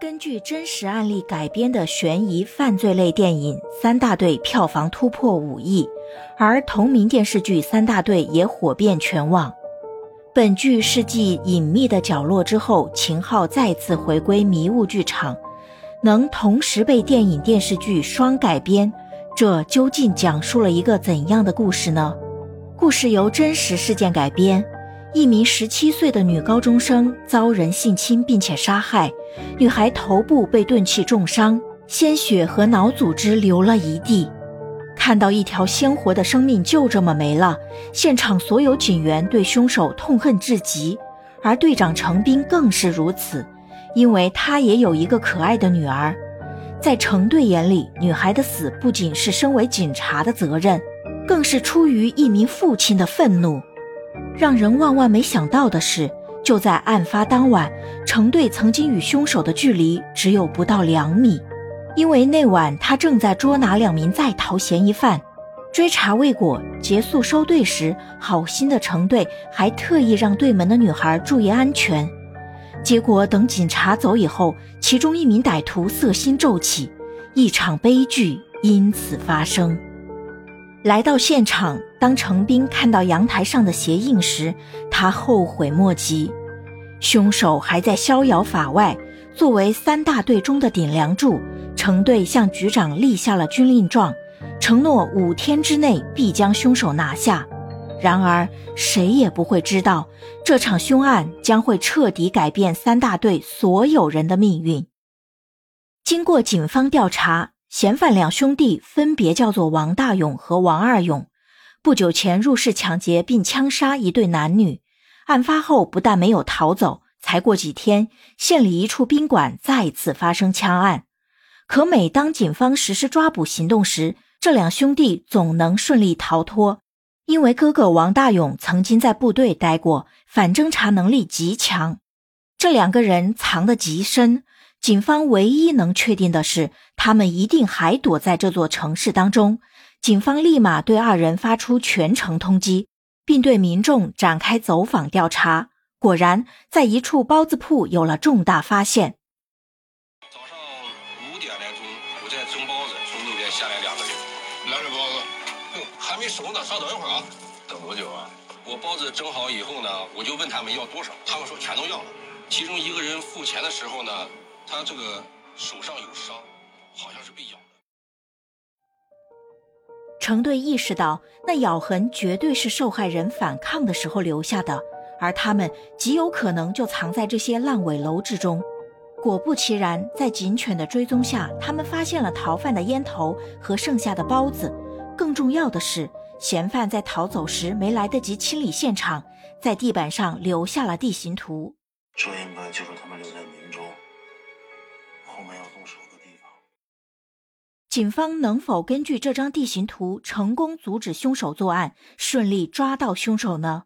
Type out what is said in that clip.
根据真实案例改编的悬疑犯罪类电影《三大队》票房突破五亿，而同名电视剧《三大队》也火遍全网。本剧是继《隐秘的角落》之后，秦昊再次回归迷雾剧场，能同时被电影、电视剧双改编，这究竟讲述了一个怎样的故事呢？故事由真实事件改编。一名十七岁的女高中生遭人性侵并且杀害，女孩头部被钝器重伤，鲜血和脑组织流了一地。看到一条鲜活的生命就这么没了，现场所有警员对凶手痛恨至极，而队长程斌更是如此，因为他也有一个可爱的女儿。在程队眼里，女孩的死不仅是身为警察的责任，更是出于一名父亲的愤怒。让人万万没想到的是，就在案发当晚，程队曾经与凶手的距离只有不到两米，因为那晚他正在捉拿两名在逃嫌疑犯。追查未果，结束收队时，好心的程队还特意让对门的女孩注意安全。结果等警察走以后，其中一名歹徒色心骤起，一场悲剧因此发生。来到现场，当程斌看到阳台上的鞋印时，他后悔莫及。凶手还在逍遥法外。作为三大队中的顶梁柱，程队向局长立下了军令状，承诺五天之内必将凶手拿下。然而，谁也不会知道，这场凶案将会彻底改变三大队所有人的命运。经过警方调查。嫌犯两兄弟分别叫做王大勇和王二勇，不久前入室抢劫并枪杀一对男女。案发后不但没有逃走，才过几天，县里一处宾馆再次发生枪案。可每当警方实施抓捕行动时，这两兄弟总能顺利逃脱，因为哥哥王大勇曾经在部队待过，反侦查能力极强。这两个人藏得极深。警方唯一能确定的是，他们一定还躲在这座城市当中。警方立马对二人发出全城通缉，并对民众展开走访调查。果然，在一处包子铺有了重大发现。早上五点来钟，我在蒸包子，从路边下来两个人，两个包子，还没熟呢，稍等一会儿啊。等多久啊？我包子蒸好以后呢，我就问他们要多少，他们说全都要了。其中一个人付钱的时候呢。他这个手上有伤，好像是被咬的。程队意识到，那咬痕绝对是受害人反抗的时候留下的，而他们极有可能就藏在这些烂尾楼之中。果不其然，在警犬的追踪下，他们发现了逃犯的烟头和剩下的包子。更重要的是，嫌犯在逃走时没来得及清理现场，在地板上留下了地形图。这应该就是他们留在民中。后面要动手的，警方能否根据这张地形图成功阻止凶手作案，顺利抓到凶手呢？